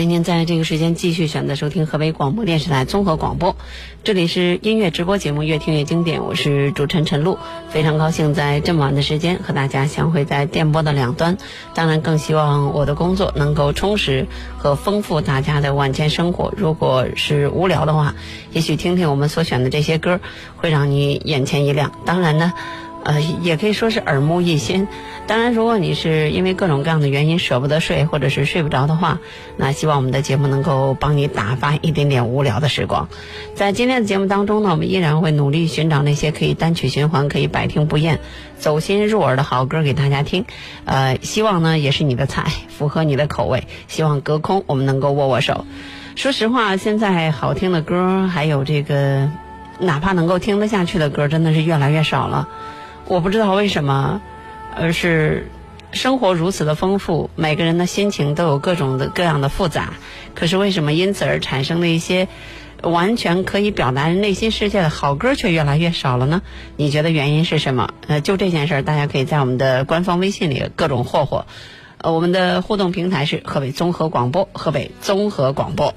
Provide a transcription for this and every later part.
欢迎您在这个时间继续选择收听河北广播电视台综合广播，这里是音乐直播节目《越听越经典》，我是主持人陈露，非常高兴在这么晚的时间和大家相会在电波的两端，当然更希望我的工作能够充实和丰富大家的晚间生活。如果是无聊的话，也许听听我们所选的这些歌，会让你眼前一亮。当然呢。呃，也可以说是耳目一新。当然，如果你是因为各种各样的原因舍不得睡，或者是睡不着的话，那希望我们的节目能够帮你打发一点点无聊的时光。在今天的节目当中呢，我们依然会努力寻找那些可以单曲循环、可以百听不厌、走心入耳的好歌给大家听。呃，希望呢也是你的菜，符合你的口味。希望隔空我们能够握握手。说实话，现在好听的歌，还有这个哪怕能够听得下去的歌，真的是越来越少了。我不知道为什么，而是生活如此的丰富，每个人的心情都有各种的各样的复杂。可是为什么因此而产生的一些完全可以表达内心世界的好歌却越来越少了呢？你觉得原因是什么？呃，就这件事儿，大家可以在我们的官方微信里各种霍霍。呃，我们的互动平台是河北综合广播，河北综合广播。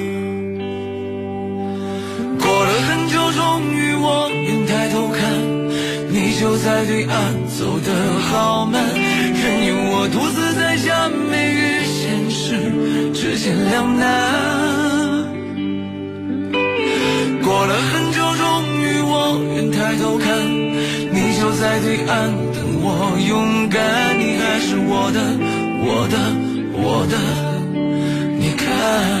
终于我愿抬头看，你就在对岸，走得好慢，任由我独自在假寐与现实之间两难。过了很久，终于我愿抬头看，你就在对岸等我勇敢，你还是我的，我的，我的，你看。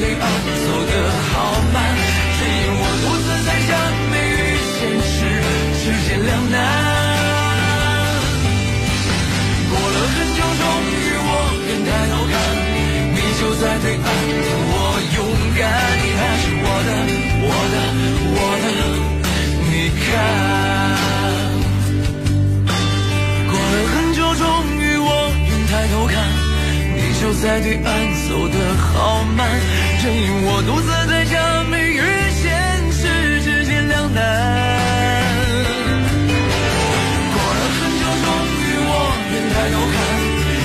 对岸走得好慢，只因我独自在想，美与现实之间两难。过了很久，终于我愿抬头看，你就在对岸。我勇敢，你还是我的，我的，我的，你看。就在对岸走得好慢，任由我独自在假寐与现实之间两难。过了很久，终于我愿抬头看，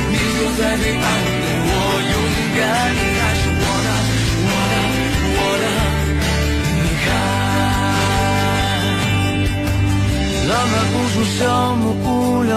你就在对岸等我勇敢，你还是我的，我的，我的。你看，浪漫无数项目，无聊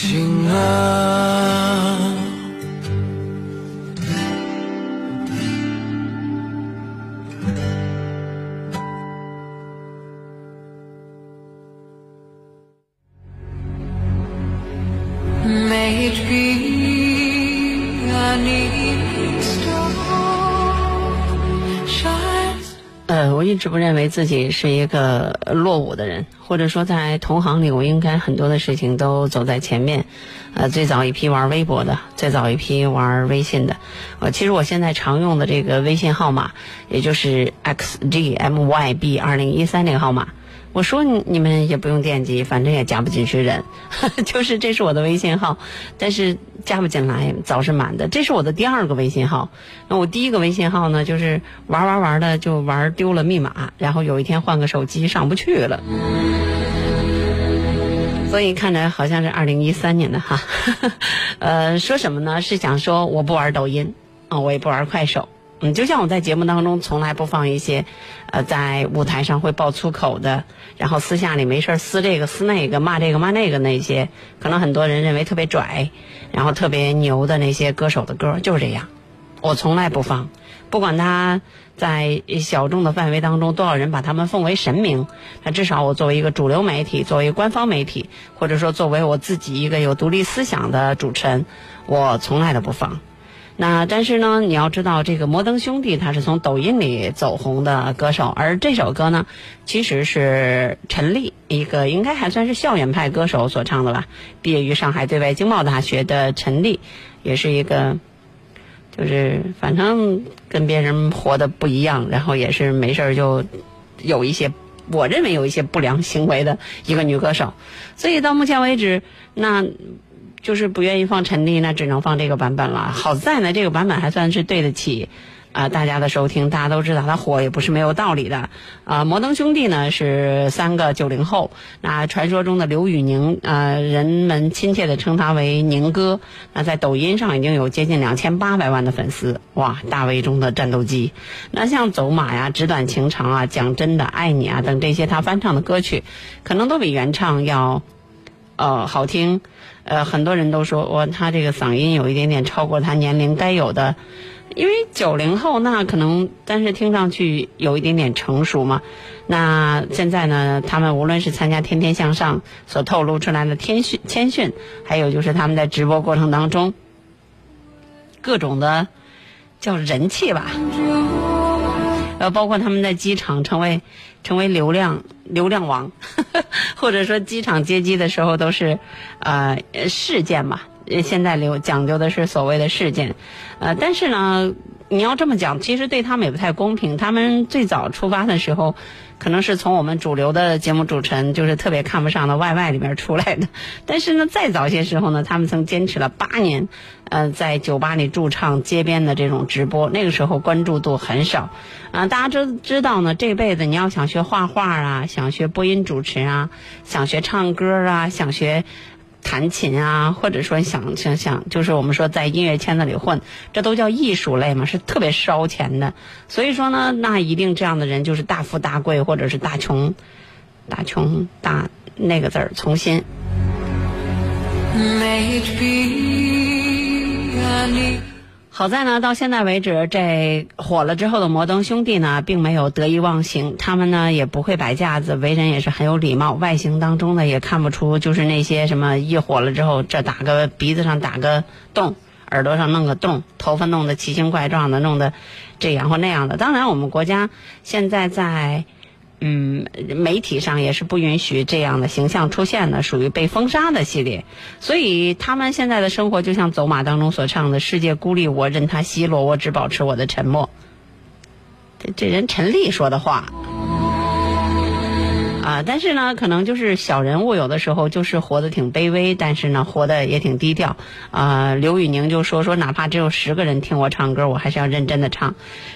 醒了。一直不认为自己是一个落伍的人，或者说在同行里，我应该很多的事情都走在前面。呃，最早一批玩微博的，最早一批玩微信的。呃，其实我现在常用的这个微信号码，也就是 xgmyb 二零一三这个号码。我说你你们也不用惦记，反正也加不进去人，就是这是我的微信号，但是加不进来，早是满的。这是我的第二个微信号，那我第一个微信号呢，就是玩玩玩的就玩丢了密码，然后有一天换个手机上不去了，所以看着好像是二零一三年的哈，呃，说什么呢？是想说我不玩抖音啊、我也不玩快手。嗯，就像我在节目当中从来不放一些，呃，在舞台上会爆粗口的，然后私下里没事撕这个撕那个，骂这个骂那个那些，可能很多人认为特别拽，然后特别牛的那些歌手的歌，就是这样，我从来不放，不管他在小众的范围当中多少人把他们奉为神明，那至少我作为一个主流媒体，作为官方媒体，或者说作为我自己一个有独立思想的主持人，我从来都不放。那但是呢，你要知道，这个摩登兄弟他是从抖音里走红的歌手，而这首歌呢，其实是陈粒，一个应该还算是校园派歌手所唱的吧。毕业于上海对外经贸大学的陈粒，也是一个，就是反正跟别人活的不一样，然后也是没事儿就有一些，我认为有一些不良行为的一个女歌手。所以到目前为止，那。就是不愿意放陈粒，那只能放这个版本了。好在呢，这个版本还算是对得起啊、大家的收听。大家都知道它火也不是没有道理的。啊、摩登兄弟呢是三个九零后，那传说中的刘宇宁，呃，人们亲切的称他为宁哥。那在抖音上已经有接近两千八百万的粉丝，哇，大 V 中的战斗机。那像走马呀、纸短情长啊、讲真的爱你啊等这些他翻唱的歌曲，可能都比原唱要。呃，好听，呃，很多人都说哇，他这个嗓音有一点点超过他年龄该有的，因为九零后那可能，但是听上去有一点点成熟嘛。那现在呢，他们无论是参加《天天向上》所透露出来的谦逊谦逊，还有就是他们在直播过程当中各种的叫人气吧，呃，包括他们在机场成为成为流量流量王，或者说机场接机的时候都是呃事件嘛。现在流讲究的是所谓的事件，呃，但是呢，你要这么讲，其实对他们也不太公平。他们最早出发的时候，可能是从我们主流的节目主持人，就是特别看不上的 YY 里面出来的。但是呢，再早些时候呢，他们曾坚持了八年，呃，在酒吧里驻唱街边的这种直播，那个时候关注度很少。啊、大家知知道呢，这辈子你要想学画画啊，想学播音主持啊，想学唱歌啊，想学。弹琴啊，或者说想想想，就是我们说在音乐圈子里混，这都叫艺术类嘛，是特别烧钱的。所以说呢，那一定这样的人就是大富大贵，或者是大穷，大穷大那个字儿从心。May it be, uh, 好在呢，到现在为止，这火了之后的摩登兄弟呢，并没有得意忘形，他们呢也不会摆架子，为人也是很有礼貌，外形当中呢也看不出就是那些什么一火了之后，这打个鼻子上打个洞，耳朵上弄个洞，头发弄得奇形怪状的，弄得这样或那样的。当然，我们国家现在在。嗯，媒体上也是不允许这样的形象出现的，属于被封杀的系列。所以他们现在的生活就像走马当中所唱的“世界孤立我，任他奚落，我只保持我的沉默”。这这人陈丽说的话。啊，但是呢，可能就是小人物有的时候就是活得挺卑微，但是呢，活得也挺低调。啊，刘宇宁就说说，哪怕只有十个人听我唱歌，我还是要认真的唱，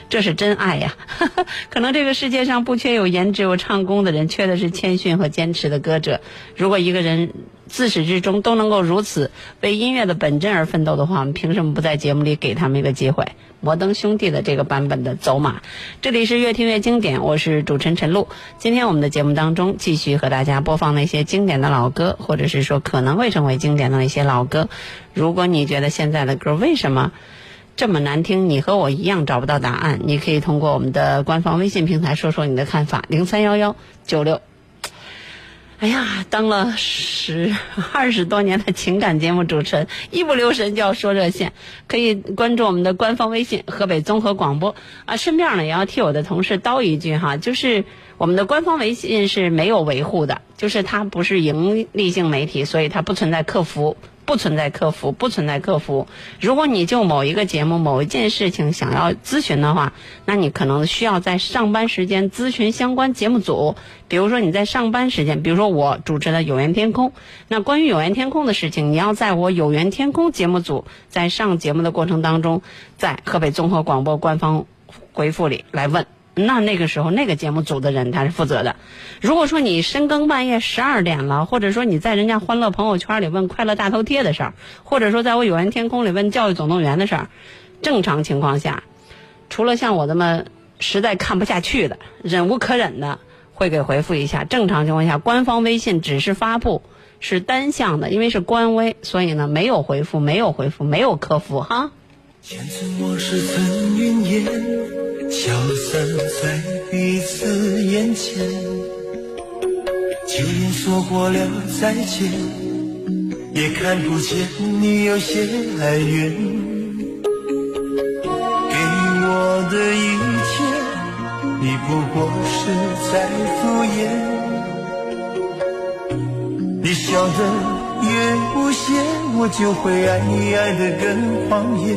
这是真爱呀。可能这个世界上不缺有颜值、有唱功的人，缺的是谦逊和坚持的歌者。如果一个人自始至终都能够如此为音乐的本真而奋斗的话，我们凭什么不在节目里给他们一个机会？摩登兄弟的这个版本的走马，这里是越听越经典，我是主持人陈露。今天我们的节目当中继续和大家播放那些经典的老歌，或者是说可能会成为经典的那些老歌。如果你觉得现在的歌为什么这么难听，你和我一样找不到答案，你可以通过我们的官方微信平台说说你的看法，零三幺幺九六。哎呀，当了十二十多年的情感节目主持人，一不留神就要说热线，可以关注我们的官方微信“河北综合广播”啊。顺便呢，也要替我的同事叨一句哈，就是我们的官方微信是没有维护的，就是它不是盈利性媒体，所以它不存在客服。不存在客服，不存在客服。如果你就某一个节目、某一件事情想要咨询的话，那你可能需要在上班时间咨询相关节目组。比如说你在上班时间，比如说我主持的《有缘天空》，那关于《有缘天空》的事情，你要在我《有缘天空》节目组在上节目的过程当中，在河北综合广播官方回复里来问。那那个时候，那个节目组的人他是负责的。如果说你深更半夜十二点了，或者说你在人家欢乐朋友圈里问快乐大头贴的事儿，或者说在我有缘天空里问教育总动员的事儿，正常情况下，除了像我这么实在看不下去的、忍无可忍的，会给回复一下。正常情况下，官方微信只是发布，是单向的，因为是官微，所以呢没有回复，没有回复，没有客服哈。前尘往事曾云烟，消散在彼此眼前。就连说过了再见，也看不见你有些哀怨。给我的一切，你不过是在敷衍。你笑得越无邪，我就会爱你爱得更狂野。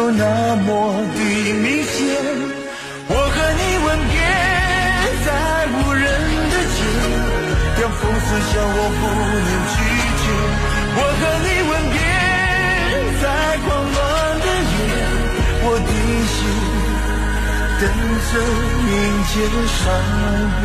都那么的明显，我和你吻别在无人的街，让风刺笑我不能拒绝。我和你吻别在狂乱的夜，我的心等着迎接伤悲。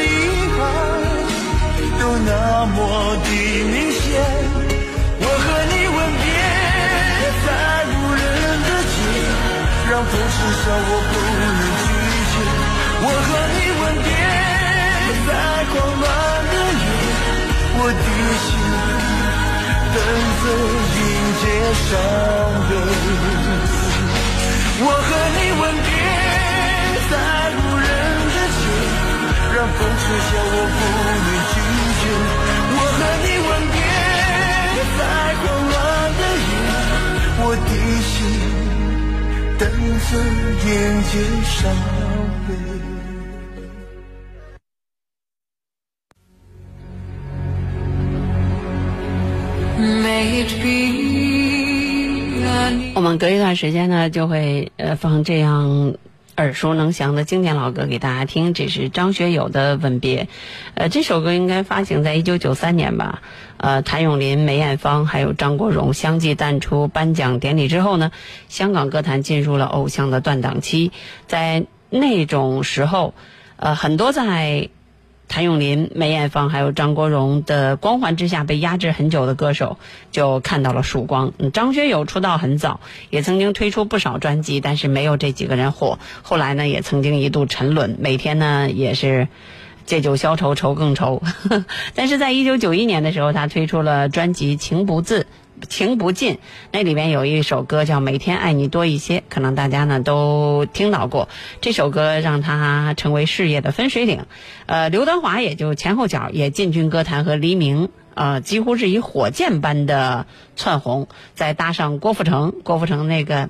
都那么的明显。我和你吻别在无人的街，让风痴笑我不能拒绝。我和你吻别在狂乱的夜，我的心等着迎接伤悲。我和你吻别在无人的街，让风吹笑我不能拒绝。我和你吻别。在狂乱的夜，我的心等着迎接伤悲。我们隔一段时间呢，就会呃放这样耳熟能详的经典老歌给大家听。这是张学友的《吻别》，呃，这首歌应该发行在一九九三年吧。呃，谭咏麟、梅艳芳还有张国荣相继淡出颁奖典礼之后呢，香港歌坛进入了偶像的断档期。在那种时候，呃，很多在谭咏麟、梅艳芳还有张国荣的光环之下被压制很久的歌手，就看到了曙光。张学友出道很早，也曾经推出不少专辑，但是没有这几个人火。后来呢，也曾经一度沉沦，每天呢也是借酒消愁，愁更愁。但是在一九九一年的时候，他推出了专辑《情不自》。情不尽，那里面有一首歌叫《每天爱你多一些》，可能大家呢都听到过。这首歌让他成为事业的分水岭。呃，刘德华也就前后脚也进军歌坛，和黎明呃几乎是以火箭般的窜红。再搭上郭富城，郭富城那个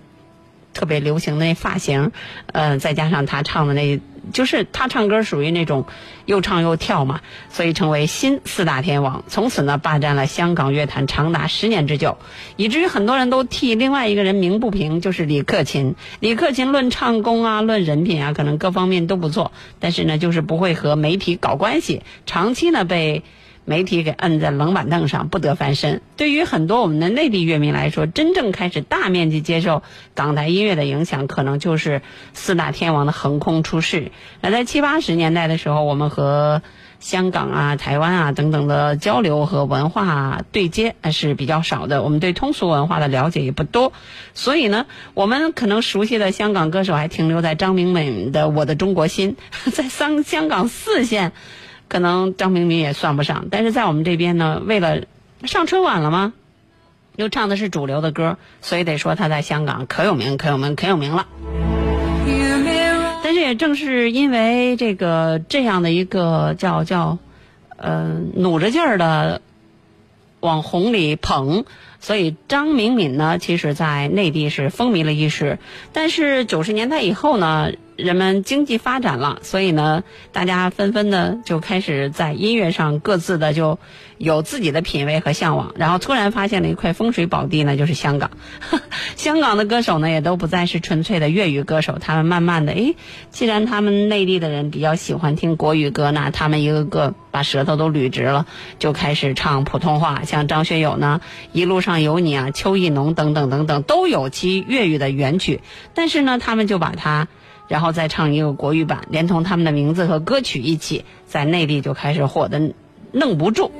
特别流行的那发型，呃，再加上他唱的那，就是他唱歌属于那种又唱又跳嘛，所以成为新四大天王。从此呢，霸占了香港乐坛长达十年之久，以至于很多人都替另外一个人鸣不平，就是李克勤。李克勤论唱功啊，论人品啊，可能各方面都不错，但是呢，就是不会和媒体搞关系，长期呢被。媒体给摁在冷板凳上，不得翻身。对于很多我们的内地乐迷来说，真正开始大面积接受港台音乐的影响，可能就是四大天王的横空出世。那在七八十年代的时候，我们和香港啊、台湾啊等等的交流和文化对接是比较少的，我们对通俗文化的了解也不多，所以呢，我们可能熟悉的香港歌手还停留在张明敏的《我的中国心》，在三香港四线。可能张明敏也算不上，但是在我们这边呢，为了上春晚了吗？又唱的是主流的歌，所以得说他在香港可有名、可有名、可有名了。但是也正是因为这个这样的一个叫叫呃努着劲儿的往红里捧，所以张明敏呢，其实在内地是风靡了一时。但是九十年代以后呢，人们经济发展了，所以呢，大家纷纷的就开始在音乐上各自的就有自己的品味和向往，然后突然发现了一块风水宝地呢，就是香港。香港的歌手呢，也都不再是纯粹的粤语歌手，他们慢慢的，诶，既然他们内地的人比较喜欢听国语歌，那他们一个个把舌头都捋直了，就开始唱普通话。像张学友呢，《一路上有你》啊，《秋意浓》等等等等，都有其粤语的原曲，但是呢，他们就把它。然后再唱一个国语版，连同他们的名字和歌曲一起，在内地就开始火的弄不住。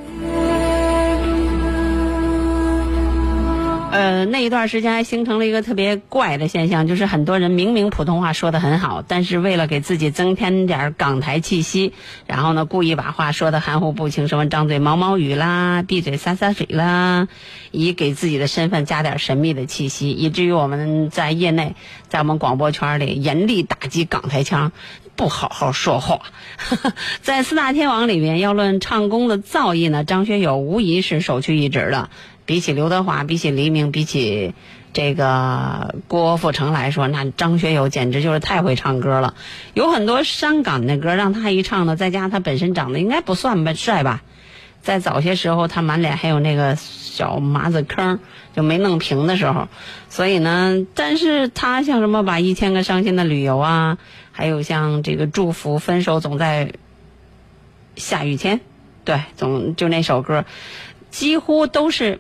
呃，那一段时间还形成了一个特别怪的现象，就是很多人明明普通话说得很好，但是为了给自己增添点儿港台气息，然后呢，故意把话说得含糊不清，什么张嘴毛毛雨啦，闭嘴洒洒水啦，以给自己的身份加点神秘的气息，以至于我们在业内，在我们广播圈里严厉打击港台腔。不好好说话，在四大天王里面，要论唱功的造诣呢，张学友无疑是首屈一指的。比起刘德华，比起黎明，比起这个郭富城来说，那张学友简直就是太会唱歌了。有很多伤感的歌，让他一唱呢，再加上他本身长得应该不算吧帅吧，在早些时候，他满脸还有那个小麻子坑，就没弄平的时候。所以呢，但是他像什么把一千个伤心的理由啊，还有像这个祝福分手总在下雨天，对，总就那首歌，几乎都是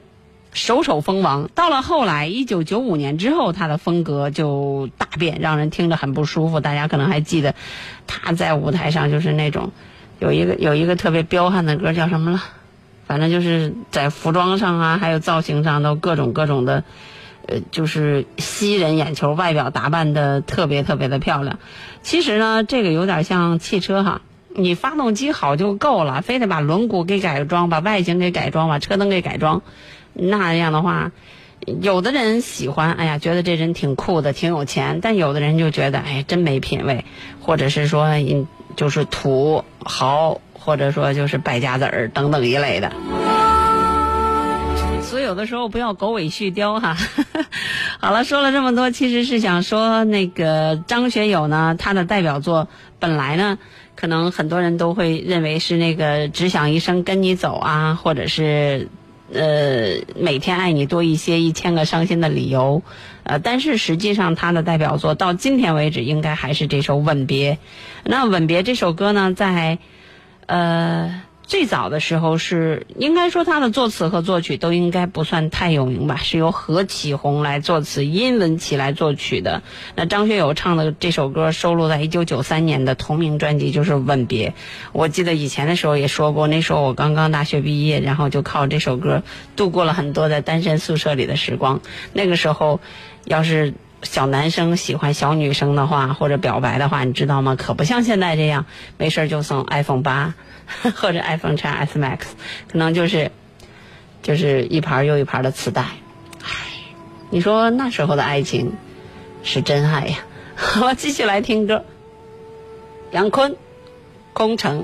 首首封王。到了后来，一九九五年之后，他的风格就大变，让人听着很不舒服。大家可能还记得他在舞台上就是那种。有一个有一个特别彪悍的歌叫什么了？反正就是在服装上啊，还有造型上都各种各种的，呃，就是吸人眼球，外表打扮的特别特别的漂亮。其实呢，这个有点像汽车哈，你发动机好就够了，非得把轮毂给改装，把外形给改装，把车灯给改装，那样的话，有的人喜欢，哎呀，觉得这人挺酷的，挺有钱；但有的人就觉得，哎，真没品位，或者是说，就是土豪，或者说就是败家子儿等等一类的，所以有的时候不要狗尾续貂哈。好了，说了这么多，其实是想说那个张学友呢，他的代表作本来呢，可能很多人都会认为是那个只想一生跟你走啊，或者是。呃，每天爱你多一些，一千个伤心的理由，呃，但是实际上他的代表作到今天为止，应该还是这首《吻别》。那《吻别》这首歌呢，在呃。最早的时候是应该说他的作词和作曲都应该不算太有名吧，是由何启宏来作词，殷文琪来作曲的。那张学友唱的这首歌收录在一九九三年的同名专辑，就是《吻别》。我记得以前的时候也说过，那时候我刚刚大学毕业，然后就靠这首歌度过了很多在单身宿舍里的时光。那个时候，要是小男生喜欢小女生的话，或者表白的话，你知道吗？可不像现在这样，没事就送 iPhone 八。或者 iPhone X S Max，可能就是就是一盘又一盘的磁带，唉，你说那时候的爱情是真爱呀！好，继续来听歌，杨坤，《空城》。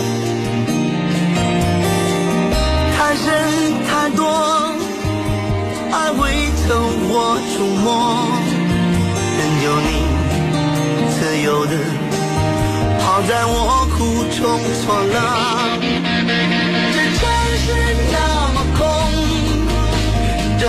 人太多，爱未曾我触摸，任由你自由的抛在我苦中作乐。这城市那么空，这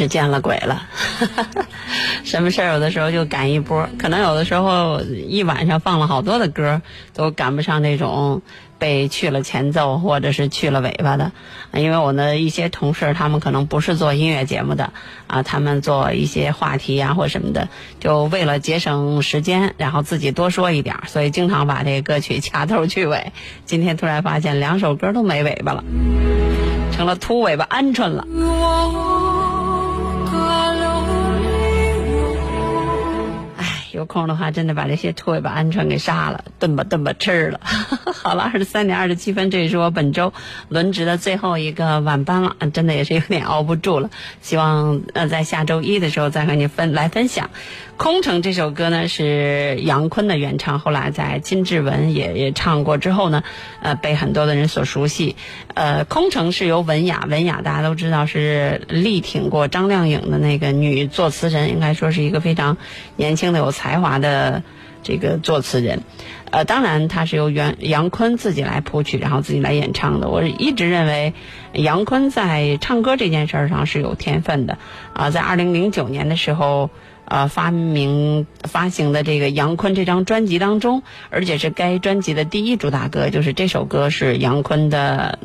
是见了鬼了，什么事儿有的时候就赶一波，可能有的时候一晚上放了好多的歌，都赶不上那种被去了前奏或者是去了尾巴的。因为我的一些同事，他们可能不是做音乐节目的啊，他们做一些话题呀、或什么的，就为了节省时间，然后自己多说一点，所以经常把这个歌曲 掐头去尾。今天突然发现两首歌都没尾巴了，成了秃尾巴鹌鹑了。有空的话，真的把这些兔尾巴鹌鹑给杀了，炖吧炖吧吃了。好了，二十三点二十七分，这也是我本周轮值的最后一个晚班了，真的也是有点熬不住了。希望呃在下周一的时候再和你分来分享。《空城》这首歌呢是杨坤的原唱，后来在金志文也也唱过之后呢，呃被很多的人所熟悉。呃，《空城》是由文雅，文雅大家都知道是力挺过张靓颖的那个女作词人，应该说是一个非常年轻的有才华的这个作词人。呃，当然她是由袁杨坤自己来谱曲，然后自己来演唱的。我一直认为杨坤在唱歌这件事儿上是有天分的。啊、在二零零九年的时候。呃，发明发行的这个杨坤这张专辑当中，而且是该专辑的第一主打歌，就是这首歌是杨坤的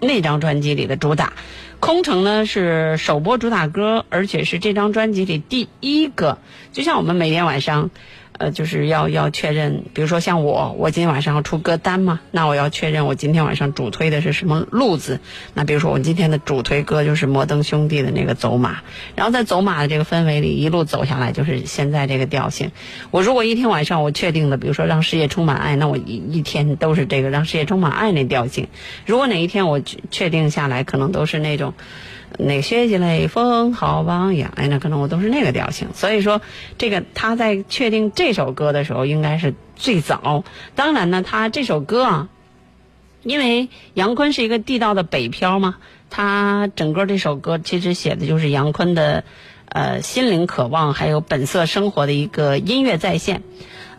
那张专辑里的主打。空城呢是首播主打歌，而且是这张专辑里第一个。就像我们每天晚上，呃，就是要要确认，比如说像我，我今天晚上要出歌单嘛，那我要确认我今天晚上主推的是什么路子。那比如说我今天的主推歌就是摩登兄弟的那个走马，然后在走马的这个氛围里一路走下来，就是现在这个调性。我如果一天晚上我确定的，比如说让世界充满爱，那我一一天都是这个让世界充满爱那调性。如果哪一天我确确定下来，可能都是那种。那个学习雷锋好榜样，哎，那可能我都是那个调性。所以说，这个他在确定这首歌的时候，应该是最早。当然呢，他这首歌啊，因为杨坤是一个地道的北漂嘛，他整个这首歌其实写的就是杨坤的呃心灵渴望，还有本色生活的一个音乐再现，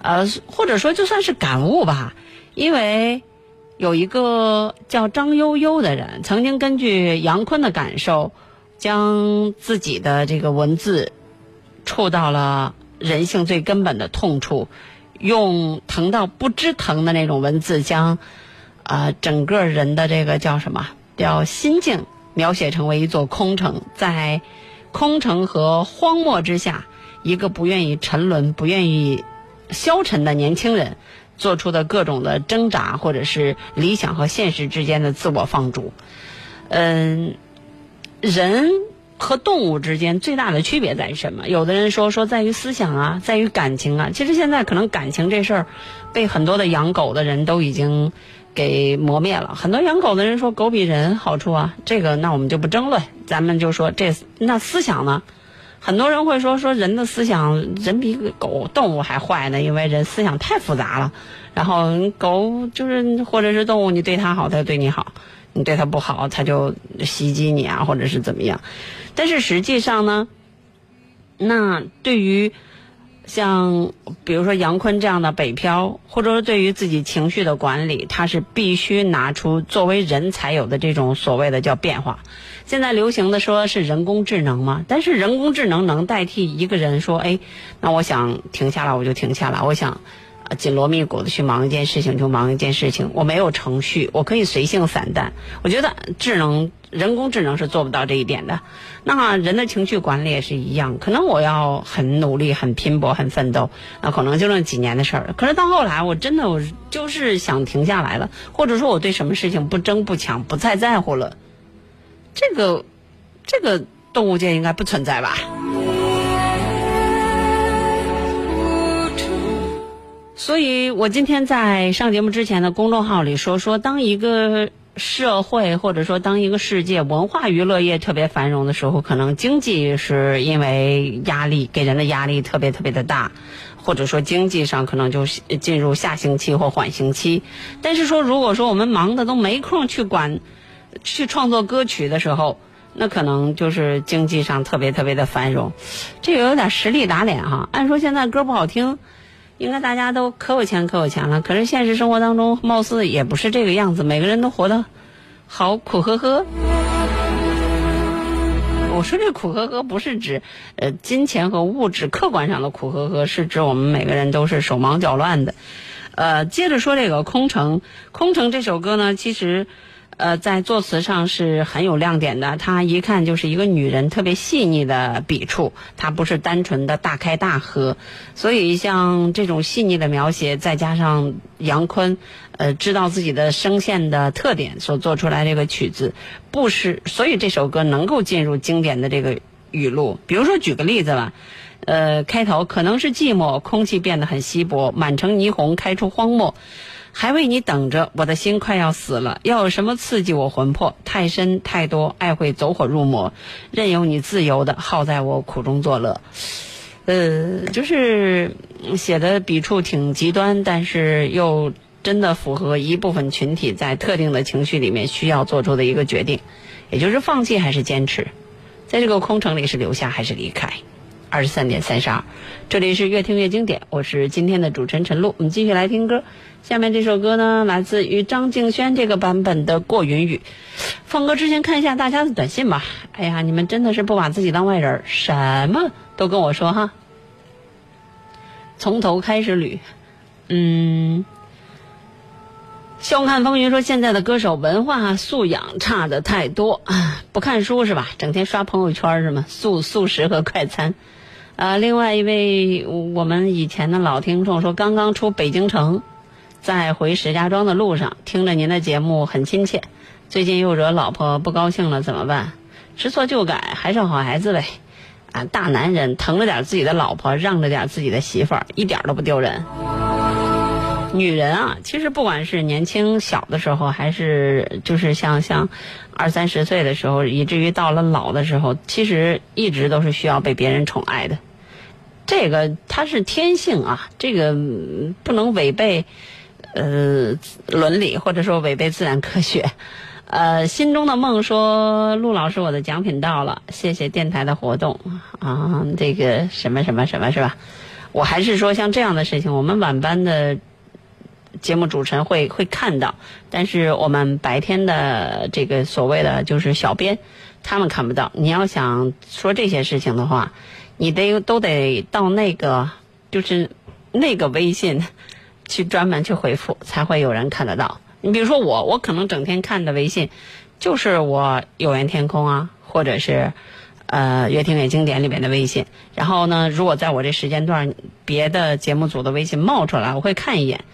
呃，或者说就算是感悟吧，因为。有一个叫张悠悠的人，曾经根据杨坤的感受，将自己的这个文字触到了人性最根本的痛处，用疼到不知疼的那种文字，将啊、整个人的这个叫什么叫心境描写成为一座空城，在空城和荒漠之下，一个不愿意沉沦、不愿意消沉的年轻人。做出的各种的挣扎，或者是理想和现实之间的自我放逐。嗯，人和动物之间最大的区别在于什么？有的人说说在于思想啊，在于感情啊。其实现在可能感情这事儿，被很多的养狗的人都已经给磨灭了。很多养狗的人说狗比人好处啊，这个那我们就不争论，咱们就说这那思想呢？很多人会说说人的思想，人比狗动物还坏呢，因为人思想太复杂了。然后狗就是或者是动物，你对它好，它就对你好；你对它不好，它就袭击你啊，或者是怎么样。但是实际上呢，那对于像比如说杨坤这样的北漂，或者说对于自己情绪的管理，他是必须拿出作为人才有的这种所谓的叫变化。现在流行的说是人工智能嘛，但是人工智能能代替一个人说，哎，那我想停下来我就停下来，我想，紧锣密鼓的去忙一件事情就忙一件事情，我没有程序，我可以随性散淡。我觉得智能人工智能是做不到这一点的。那人的情绪管理也是一样，可能我要很努力、很拼搏、很奋斗，那可能就那几年的事儿。可是到后来，我真的我就是想停下来了，或者说我对什么事情不争不抢、不再在乎了。这个，这个动物界应该不存在吧？所以我今天在上节目之前的公众号里说说，当一个社会或者说当一个世界文化娱乐业特别繁荣的时候，可能经济是因为压力给人的压力特别特别的大，或者说经济上可能就进入下行期或缓行期。但是说如果说我们忙的都没空去管去创作歌曲的时候，那可能就是经济上特别特别的繁荣，这个有点实力打脸哈。按说现在歌不好听。应该大家都可有钱可有钱了，可是现实生活当中貌似也不是这个样子，每个人都活得好苦呵呵。我说这苦呵呵不是指呃金钱和物质客观上的苦呵呵，是指我们每个人都是手忙脚乱的。呃，接着说这个《空城》，《空城》这首歌呢，其实。呃，在作词上是很有亮点的，她一看就是一个女人特别细腻的笔触，她不是单纯的大开大合，所以像这种细腻的描写，再加上杨坤，呃，知道自己的声线的特点所做出来这个曲子，不是，所以这首歌能够进入经典的这个语录。比如说举个例子吧，呃，开头可能是寂寞，空气变得很稀薄，满城霓虹开出荒漠。还为你等着，我的心快要死了。要有什么刺激我魂魄？太深太多，爱会走火入魔。任由你自由的耗在我苦中作乐。呃，就是写的笔触挺极端，但是又真的符合一部分群体在特定的情绪里面需要做出的一个决定，也就是放弃还是坚持，在这个空城里是留下还是离开。二十三点三十二，这里是越听越经典，我是今天的主持人陈露。我们继续来听歌，下面这首歌呢，来自于张敬轩这个版本的《过云雨》。放歌之前看一下大家的短信吧。哎呀，你们真的是不把自己当外人，什么都跟我说哈。从头开始捋，嗯。笑看风云说：“现在的歌手文化素养差的太多，不看书是吧？整天刷朋友圈是吗？素素食和快餐。”啊，另外一位我们以前的老听众说：“刚刚出北京城，在回石家庄的路上，听着您的节目很亲切。最近又惹老婆不高兴了，怎么办？知错就改，还是好孩子呗。啊，大男人疼着点自己的老婆，让着点自己的媳妇儿，一点都不丢人。”女人啊，其实不管是年轻小的时候，还是就是像像二三十岁的时候，以至于到了老的时候，其实一直都是需要被别人宠爱的。这个它是天性啊，这个不能违背呃伦理，或者说违背自然科学。呃，心中的梦说，陆老师，我的奖品到了，谢谢电台的活动啊，这个什么什么什么是吧？我还是说像这样的事情，我们晚班的。节目主持人会会看到，但是我们白天的这个所谓的就是小编，他们看不到。你要想说这些事情的话，你得都得到那个就是那个微信去专门去回复，才会有人看得到。你比如说我，我可能整天看的微信就是我有缘天空啊，或者是呃越听越经典里面的微信。然后呢，如果在我这时间段别的节目组的微信冒出来，我会看一眼。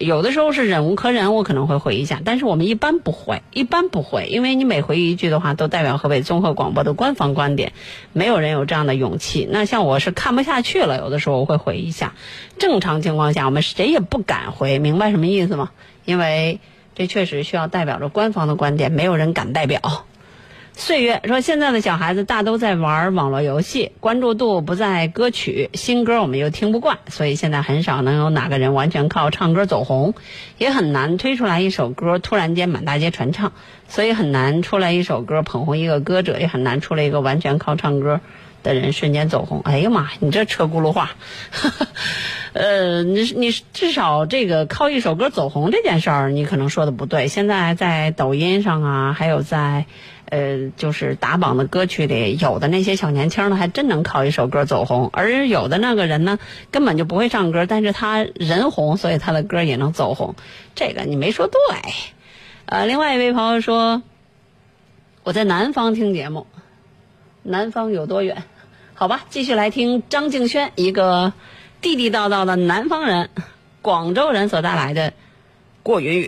有的时候是忍无可忍，我可能会回一下，但是我们一般不回，一般不回，因为你每回一句的话，都代表河北综合广播的官方观点，没有人有这样的勇气。那像我是看不下去了，有的时候我会回一下。正常情况下，我们谁也不敢回，明白什么意思吗？因为这确实需要代表着官方的观点，没有人敢代表。岁月说：“现在的小孩子大都在玩网络游戏，关注度不在歌曲，新歌我们又听不惯，所以现在很少能有哪个人完全靠唱歌走红，也很难推出来一首歌突然间满大街传唱，所以很难出来一首歌捧红一个歌者，也很难出来一个完全靠唱歌的人瞬间走红。哎呀妈，你这车轱辘话，呃，你你至少这个靠一首歌走红这件事儿，你可能说的不对。现在在抖音上啊，还有在。呃，就是打榜的歌曲里，有的那些小年轻呢，还真能靠一首歌走红；而有的那个人呢，根本就不会唱歌，但是他人红，所以他的歌也能走红。这个你没说对。呃，另外一位朋友说，我在南方听节目，南方有多远？好吧，继续来听张敬轩，一个地地道道的南方人，广州人所带来的《过云雨》。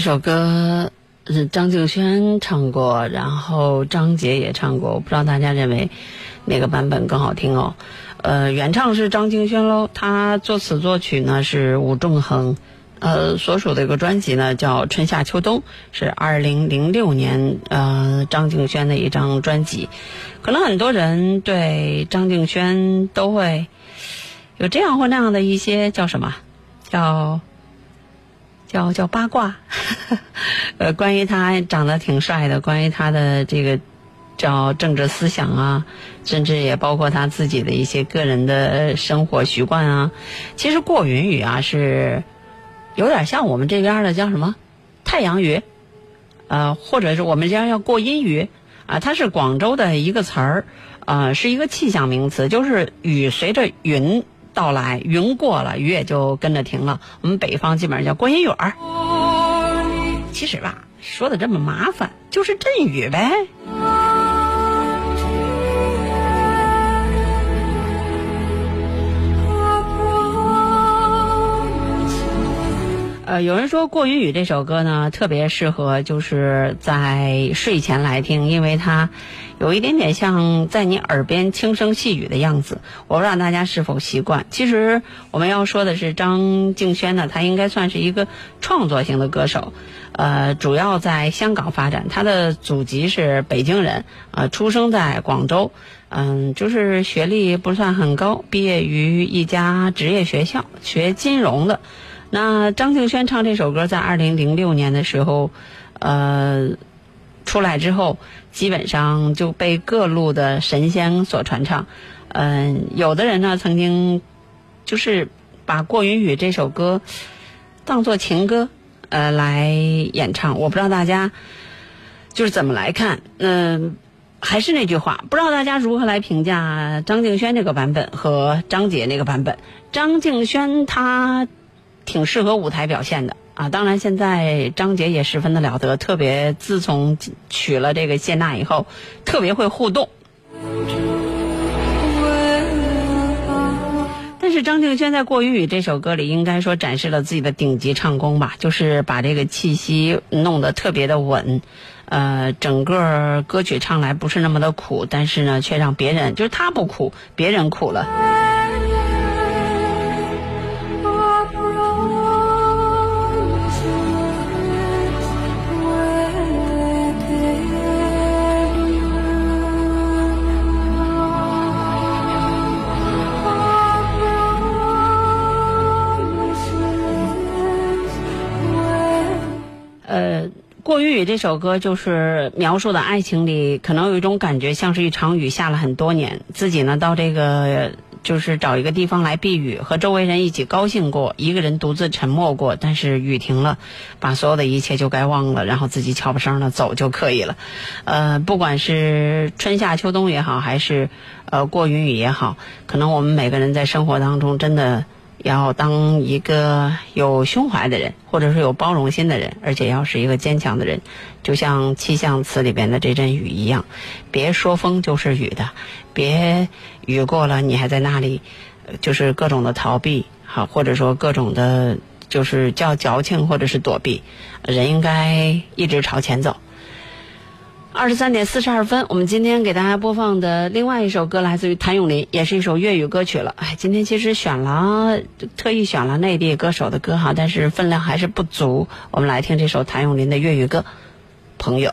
这首歌是张敬轩唱过，然后张杰也唱过，我不知道大家认为哪个版本更好听哦。呃，原唱是张敬轩喽，他作词作曲呢是吴仲恒，呃，所属的一个专辑呢叫《春夏秋冬》，是二零零六年呃张敬轩的一张专辑。可能很多人对张敬轩都会有这样或那样的一些叫什么，叫叫叫八卦，呃，关于他长得挺帅的，关于他的这个叫政治思想啊，甚至也包括他自己的一些个人的生活习惯啊。其实过云雨啊，是有点像我们这边的叫什么太阳雨，呃，或者是我们这边叫过阴雨。啊，它是广州的一个词儿，呃，是一个气象名词，就是雨随着云到来，云过了，雨也就跟着停了。我们北方基本上叫观音雨儿。其实吧，说的这么麻烦，就是阵雨呗。呃，有人说《过云雨》这首歌呢，特别适合就是在睡前来听，因为它有一点点像在你耳边轻声细语的样子。我不知道大家是否习惯。其实我们要说的是张敬轩呢，他应该算是一个创作型的歌手，呃，主要在香港发展，他的祖籍是北京人，呃，出生在广州，嗯，就是学历不算很高，毕业于一家职业学校，学金融的。那张敬轩唱这首歌，在二零零六年的时候，呃，出来之后，基本上就被各路的神仙所传唱。嗯、有的人呢，曾经就是把《过云雨》这首歌当做情歌，呃，来演唱。我不知道大家就是怎么来看。嗯、还是那句话，不知道大家如何来评价张敬轩这个版本和张杰那个版本。张敬轩他挺适合舞台表现的啊，当然现在张杰也十分的了得，特别自从娶了这个谢娜以后，特别会互动。但是张敬轩在《过云雨》这首歌里，应该说展示了自己的顶级唱功吧，就是把这个气息弄得特别的稳，呃，整个歌曲唱来不是那么的苦，但是呢，却让别人就是他不苦，别人苦了。过云雨》这首歌就是描述的爱情里，可能有一种感觉，像是一场雨下了很多年，自己呢到这个就是找一个地方来避雨，和周围人一起高兴过，一个人独自沉默过，但是雨停了，把所有的一切就该忘了，然后自己悄不声的走就可以了。呃，不管是春夏秋冬也好，还是呃过云雨也好，可能我们每个人在生活当中真的。要当一个有胸怀的人，或者是有包容心的人，而且要是一个坚强的人，就像气象词里边的这阵雨一样，别说风就是雨的，别雨过了你还在那里，就是各种的逃避，好，或者说各种的，就是叫矫情或者是躲避，人应该一直朝前走。二十三点四十二分，我们今天给大家播放的另外一首歌来自于谭咏麟，也是一首粤语歌曲了。哎，今天其实选了，特意选了内地歌手的歌哈，但是分量还是不足。我们来听这首谭咏麟的粤语歌《朋友》。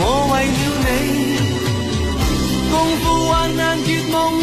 我为了你，共赴患难，绝望里，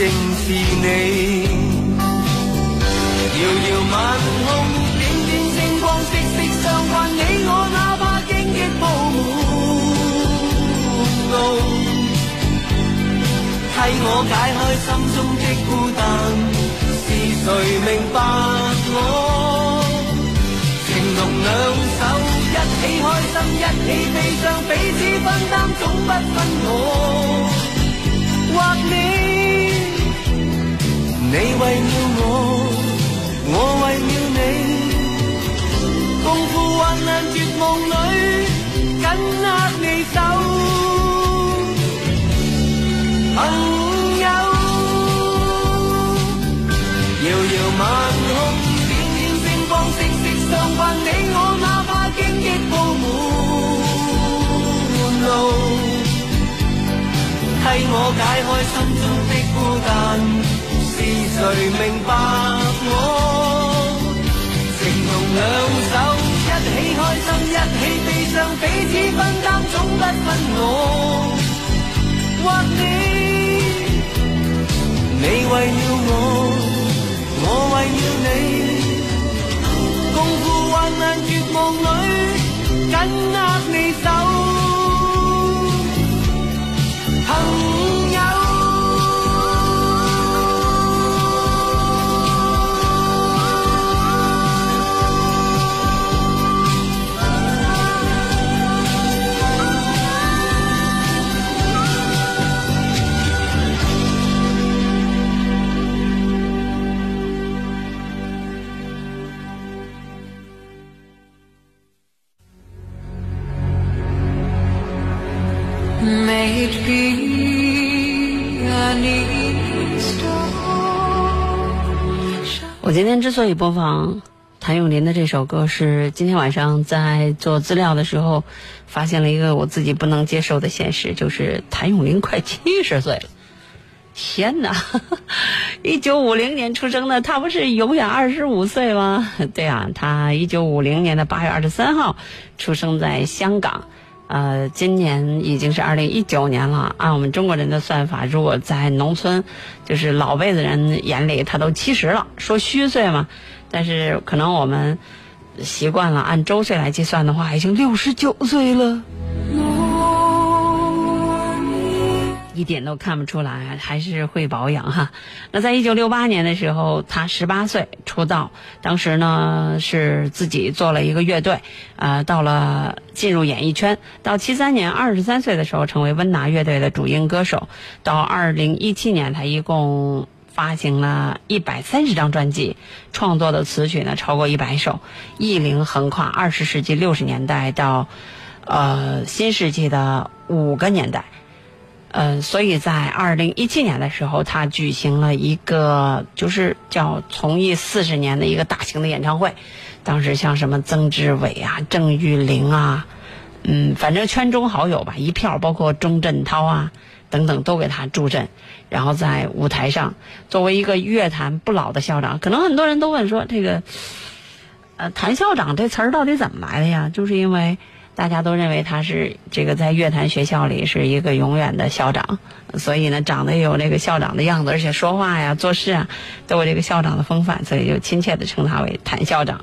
正是你。遥遥晚空，点点星光，息息相關。你我哪怕荆棘铺满路，替我解开心中的孤单。是谁明白我？情同两手。一起开心，一起悲伤，彼此分担，总不分我或你。你為了我，我為了你，共赴患難絕望裏，緊握你手，朋友。遙遙晚空，点点星光，息息相伴，你我哪怕。荆棘鋪滿路，替我解開心中的孤單。谁明白我？情同两手，一起开心，一起悲伤，彼此分担，总不分我或你。你为了我，我为了你，共赴患难绝望里，紧握你手，之所以播放谭咏麟的这首歌，是今天晚上在做资料的时候，发现了一个我自己不能接受的现实，就是谭咏麟快七十岁了。天哪！一九五零年出生的，他不是永远二十五岁吗？对啊，他一九五零年的八月二十三号出生在香港。呃，今年已经是二零一九年了。按我们中国人的算法，如果在农村，就是老辈子人眼里，他都七十了，说虚岁嘛。但是可能我们习惯了按周岁来计算的话，已经六十九岁了。一点都看不出来，还是会保养哈。那在一九六八年的时候，他十八岁出道，当时呢是自己做了一个乐队，呃，到了进入演艺圈。到七三年二十三岁的时候，成为温拿乐队的主音歌手。到二零一七年，他一共发行了一百三十张专辑，创作的词曲呢超过一百首，艺龄横跨二十世纪六十年代到呃新世纪的五个年代。呃，所以在二零一七年的时候，他举行了一个就是叫从艺四十年的一个大型的演唱会。当时像什么曾志伟啊、郑裕玲啊，嗯，反正圈中好友吧，一票，包括钟镇涛啊等等，都给他助阵。然后在舞台上，作为一个乐坛不老的校长，可能很多人都问说，这个呃，谭校长这词儿到底怎么来的呀？就是因为。大家都认为他是这个在乐坛学校里是一个永远的校长，所以呢，长得也有那个校长的样子，而且说话呀、做事啊，都有这个校长的风范，所以就亲切的称他为谭校长。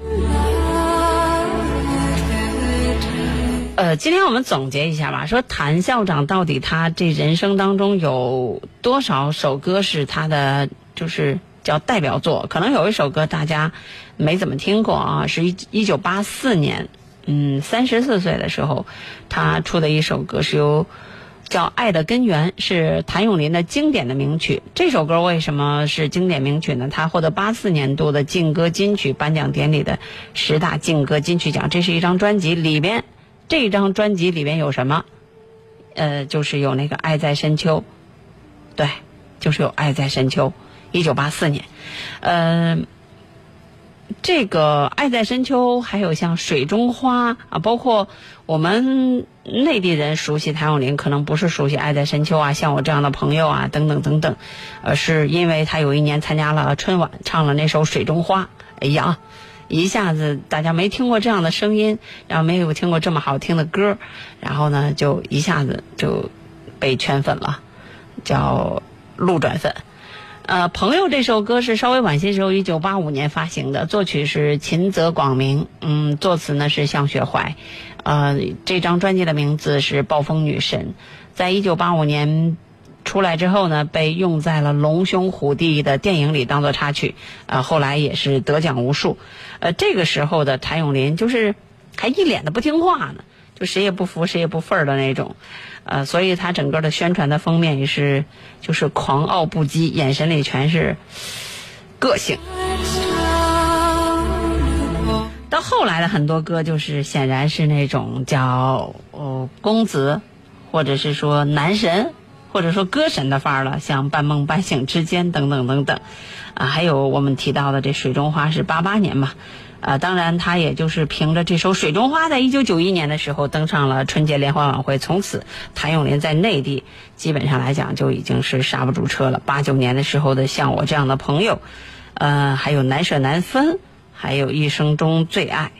呃，今天我们总结一下吧，说谭校长到底他这人生当中有多少首歌是他的就是叫代表作？可能有一首歌大家没怎么听过啊，是一一九八四年。嗯，三十四岁的时候，他出的一首歌是由叫《爱的根源》，是谭咏麟的经典的名曲。这首歌为什么是经典名曲呢？他获得八四年度的劲歌金曲颁奖典礼的十大劲歌金曲奖。这是一张专辑里边，这张专辑里边有什么？呃，就是有那个《爱在深秋》，对，就是有《爱在深秋》，一九八四年，呃。这个《爱在深秋》，还有像《水中花》啊，包括我们内地人熟悉谭咏麟，可能不是熟悉《爱在深秋》啊，像我这样的朋友啊，等等等等，而是因为他有一年参加了春晚，唱了那首《水中花》，哎呀，一下子大家没听过这样的声音，然后没有听过这么好听的歌，然后呢，就一下子就被圈粉了，叫路转粉。呃，朋友这首歌是稍微晚些时候，一九八五年发行的，作曲是秦泽广明，嗯，作词呢是向雪怀，呃，这张专辑的名字是《暴风女神》，在一九八五年出来之后呢，被用在了《龙兄虎弟》的电影里当做插曲，呃，后来也是得奖无数，呃，这个时候的谭咏麟就是还一脸的不听话呢，就谁也不服谁也不忿儿的那种。呃，所以他整个的宣传的封面也是，就是狂傲不羁，眼神里全是个性。到后来的很多歌，就是显然是那种叫哦公子，或者是说男神，或者说歌神的范儿了，像半梦半醒之间等等等等。啊，还有我们提到的这水中花是八八年嘛。啊，当然，他也就是凭着这首《水中花》在一九九一年的时候登上了春节联欢晚会，从此谭咏麟在内地基本上来讲就已经是刹不住车了。八九年的时候的《像我这样的朋友》，呃，还有《难舍难分》，还有一生中最爱。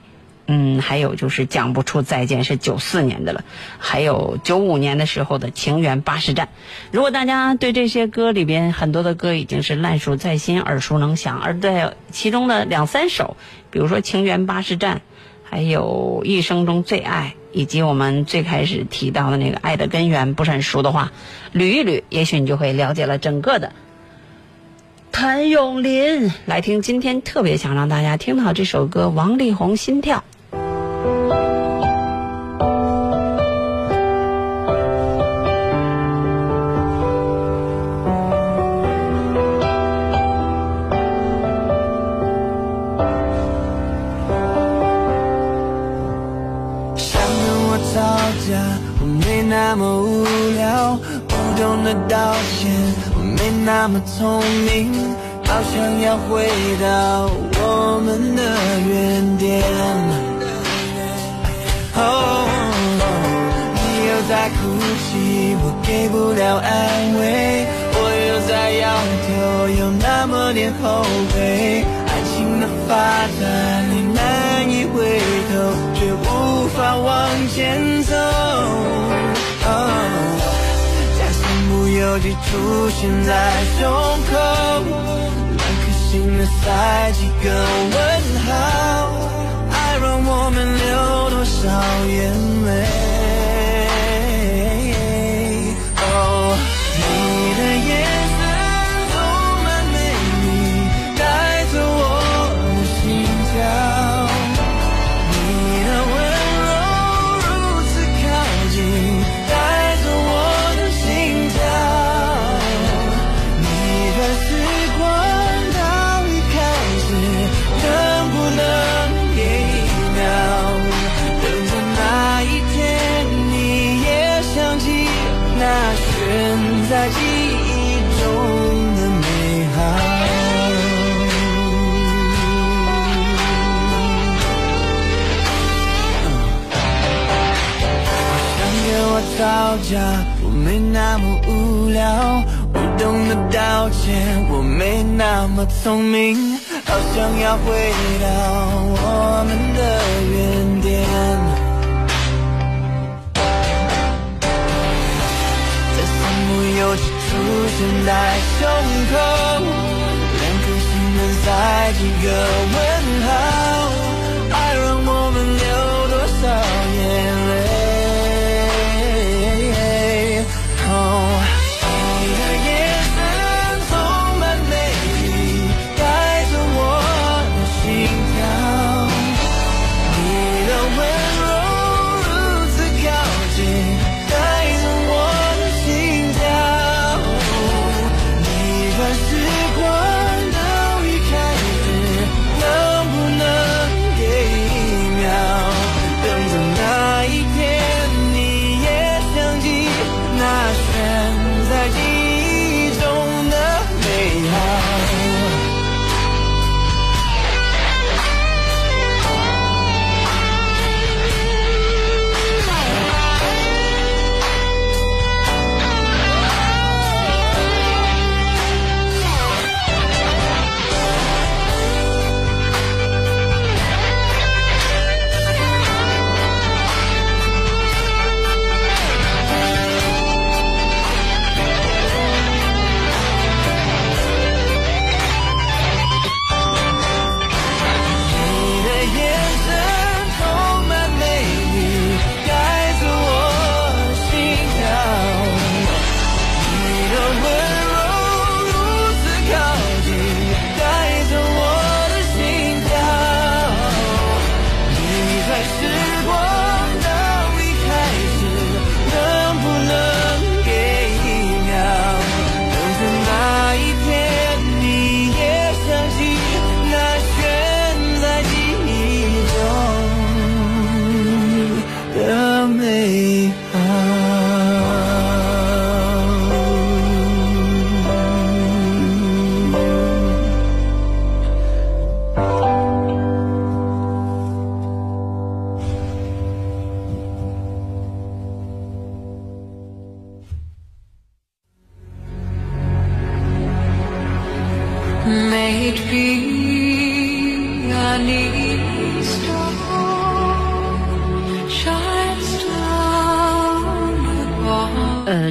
嗯，还有就是讲不出再见是九四年的了，还有九五年的时候的情缘巴士站。如果大家对这些歌里边很多的歌已经是烂熟在心、耳熟能详，而在其中的两三首，比如说情缘巴士站，还有一生中最爱，以及我们最开始提到的那个爱的根源不是很熟的话，捋一捋，也许你就会了解了整个的谭咏麟。来听今天特别想让大家听到这首歌，王力宏《心跳》。那么无聊，不懂得道歉，我没那么聪明，好想要回到我们的原点。哦，你又在哭泣，我给不了安慰，我又在摇头，有那么点后悔。爱情的发展，你难以回头，却无法往前走。手机出现在胸口，两颗心的塞几个问号。爱让我们流多少眼泪？吵架，我没那么无聊，不懂得道歉，我没那么聪明，好想要回到我们的原点。在身不由己出现在胸口，两颗心能塞几个问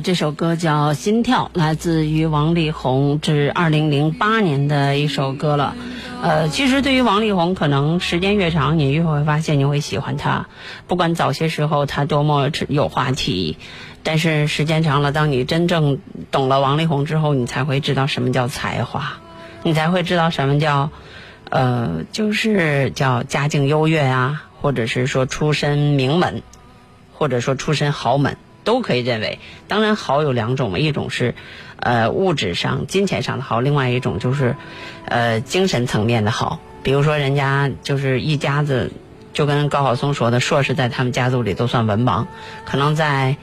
这首歌叫《心跳》，来自于王力宏，这是二零零八年的一首歌了。呃，其实对于王力宏，可能时间越长，你越会发现你会喜欢他。不管早些时候他多么有话题，但是时间长了，当你真正懂了王力宏之后，你才会知道什么叫才华，你才会知道什么叫，呃，就是叫家境优越啊，或者是说出身名门，或者说出身豪门。都可以认为，当然好有两种嘛，一种是，呃，物质上、金钱上的好，另外一种就是，呃，精神层面的好。比如说，人家就是一家子，就跟高晓松说的，硕士在他们家族里都算文盲，可能在，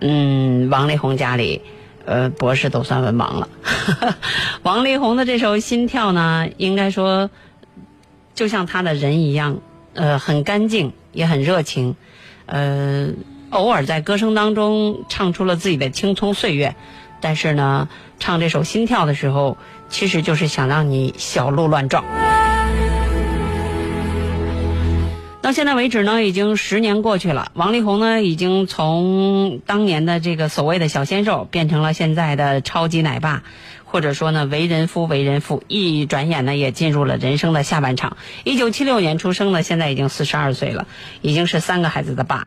嗯，王力宏家里，呃，博士都算文盲了。王力宏的这首《心跳》呢，应该说，就像他的人一样，呃，很干净，也很热情，呃。偶尔在歌声当中唱出了自己的青葱岁月，但是呢，唱这首《心跳》的时候，其实就是想让你小鹿乱撞。到现在为止呢，已经十年过去了，王力宏呢，已经从当年的这个所谓的小鲜肉，变成了现在的超级奶爸，或者说呢，为人夫为人父，一转眼呢，也进入了人生的下半场。一九七六年出生的，现在已经四十二岁了，已经是三个孩子的爸。